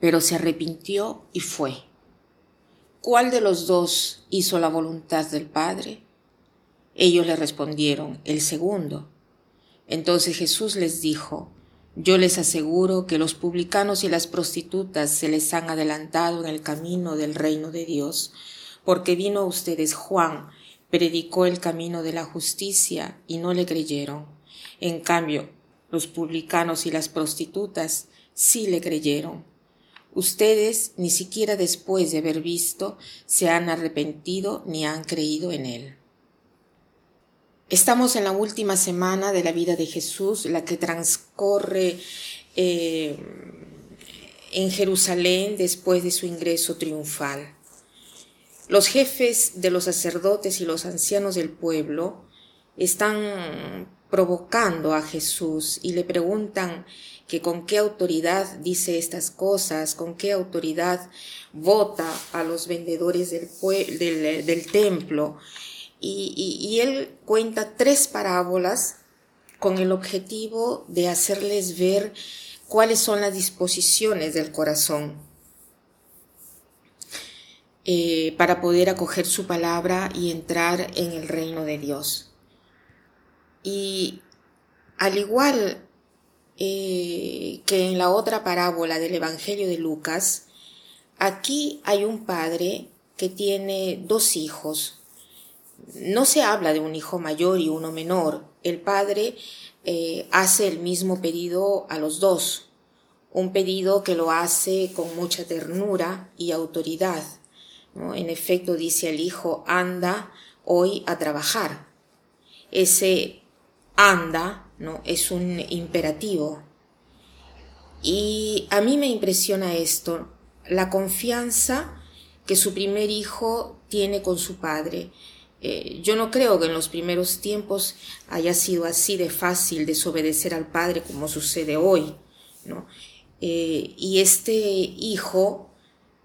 pero se arrepintió y fue. ¿Cuál de los dos hizo la voluntad del Padre? Ellos le respondieron, el segundo. Entonces Jesús les dijo, yo les aseguro que los publicanos y las prostitutas se les han adelantado en el camino del reino de Dios, porque vino a ustedes Juan, predicó el camino de la justicia y no le creyeron. En cambio, los publicanos y las prostitutas sí le creyeron. Ustedes, ni siquiera después de haber visto, se han arrepentido ni han creído en Él. Estamos en la última semana de la vida de Jesús, la que transcorre eh, en Jerusalén después de su ingreso triunfal. Los jefes de los sacerdotes y los ancianos del pueblo están provocando a Jesús y le preguntan que con qué autoridad dice estas cosas, con qué autoridad vota a los vendedores del, del, templo. Y, él cuenta tres parábolas con el objetivo de hacerles ver cuáles son las disposiciones del corazón eh, para poder acoger su palabra y entrar en el reino de Dios. Y al igual eh, que en la otra parábola del Evangelio de Lucas, aquí hay un padre que tiene dos hijos. No se habla de un hijo mayor y uno menor. El padre eh, hace el mismo pedido a los dos, un pedido que lo hace con mucha ternura y autoridad. En efecto, dice al hijo, anda hoy a trabajar. Ese anda ¿no? Es un imperativo. Y a mí me impresiona esto, la confianza que su primer hijo tiene con su padre. Eh, yo no creo que en los primeros tiempos haya sido así de fácil desobedecer al padre como sucede hoy, ¿no? Eh, y este hijo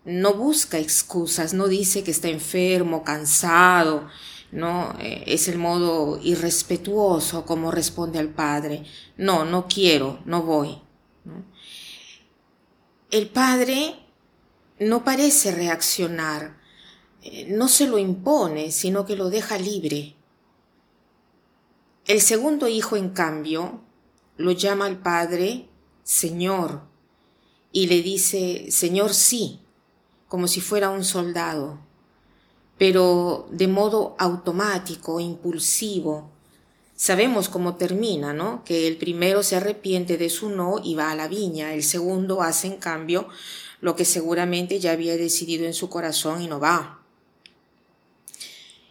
no busca excusas, no dice que está enfermo, cansado, ¿no? Eh, es el modo irrespetuoso como responde al padre. No, no quiero, no voy. El padre no parece reaccionar, eh, no se lo impone, sino que lo deja libre. El segundo hijo, en cambio, lo llama al padre Señor y le dice Señor sí, como si fuera un soldado pero de modo automático, impulsivo. Sabemos cómo termina, ¿no? Que el primero se arrepiente de su no y va a la viña, el segundo hace en cambio lo que seguramente ya había decidido en su corazón y no va.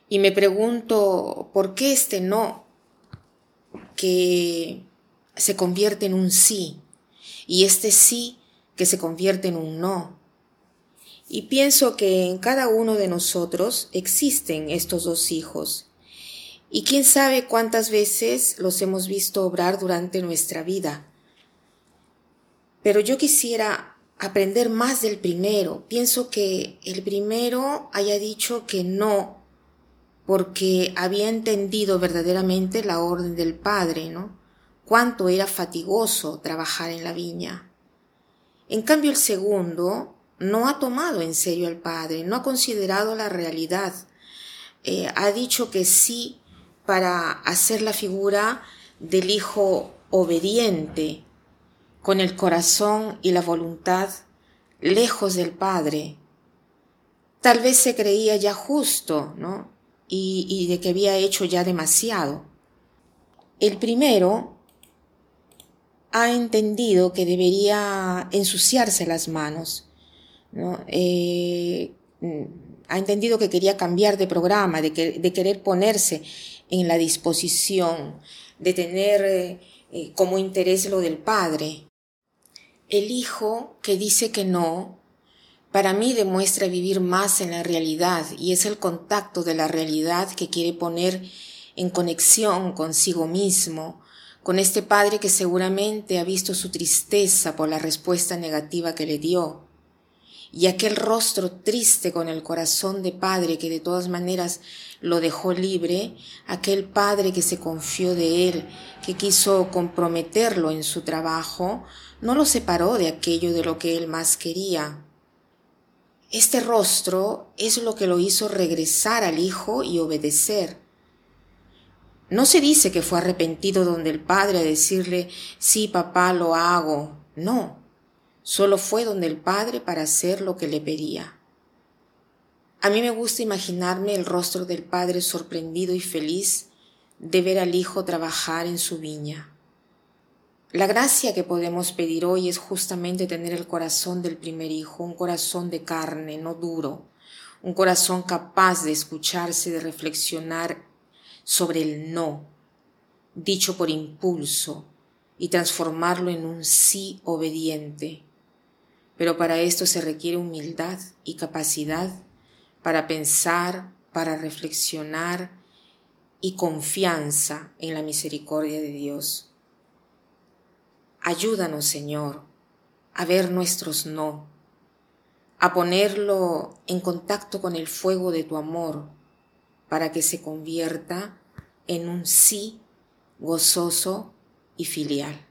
Y me pregunto, ¿por qué este no que se convierte en un sí y este sí que se convierte en un no? Y pienso que en cada uno de nosotros existen estos dos hijos. Y quién sabe cuántas veces los hemos visto obrar durante nuestra vida. Pero yo quisiera aprender más del primero. Pienso que el primero haya dicho que no, porque había entendido verdaderamente la orden del Padre, ¿no? Cuánto era fatigoso trabajar en la viña. En cambio el segundo no ha tomado en serio al Padre, no ha considerado la realidad. Eh, ha dicho que sí para hacer la figura del Hijo obediente, con el corazón y la voluntad lejos del Padre. Tal vez se creía ya justo, ¿no? Y, y de que había hecho ya demasiado. El primero ha entendido que debería ensuciarse las manos, ¿no? Eh, ha entendido que quería cambiar de programa, de, de, querer ponerse en la disposición, de tener eh, eh, como interés lo del padre. El hijo que dice que no, para mí demuestra vivir más en la realidad y es el contacto de la realidad que quiere poner en conexión consigo mismo, con este padre que seguramente ha visto su tristeza por la respuesta negativa que le dio, y aquel rostro triste con el corazón de padre que de todas maneras lo dejó libre, aquel padre que se confió de él, que quiso comprometerlo en su trabajo, no lo separó de aquello de lo que él más quería. Este rostro es lo que lo hizo regresar al hijo y obedecer. No se dice que fue arrepentido donde el padre a decirle, sí, papá, lo hago. No, solo fue donde el padre para hacer lo que le pedía. A mí me gusta imaginarme el rostro del padre sorprendido y feliz de ver al hijo trabajar en su viña. La gracia que podemos pedir hoy es justamente tener el corazón del primer hijo, un corazón de carne, no duro, un corazón capaz de escucharse, de reflexionar sobre el no, dicho por impulso, y transformarlo en un sí obediente. Pero para esto se requiere humildad y capacidad para pensar, para reflexionar y confianza en la misericordia de Dios. Ayúdanos, Señor, a ver nuestros no, a ponerlo en contacto con el fuego de tu amor, para que se convierta en un sí gozoso y filial.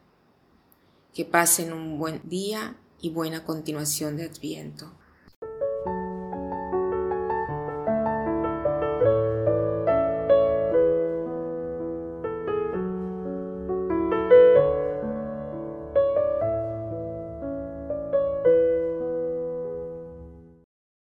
Que pasen un buen día y buena continuación de Adviento.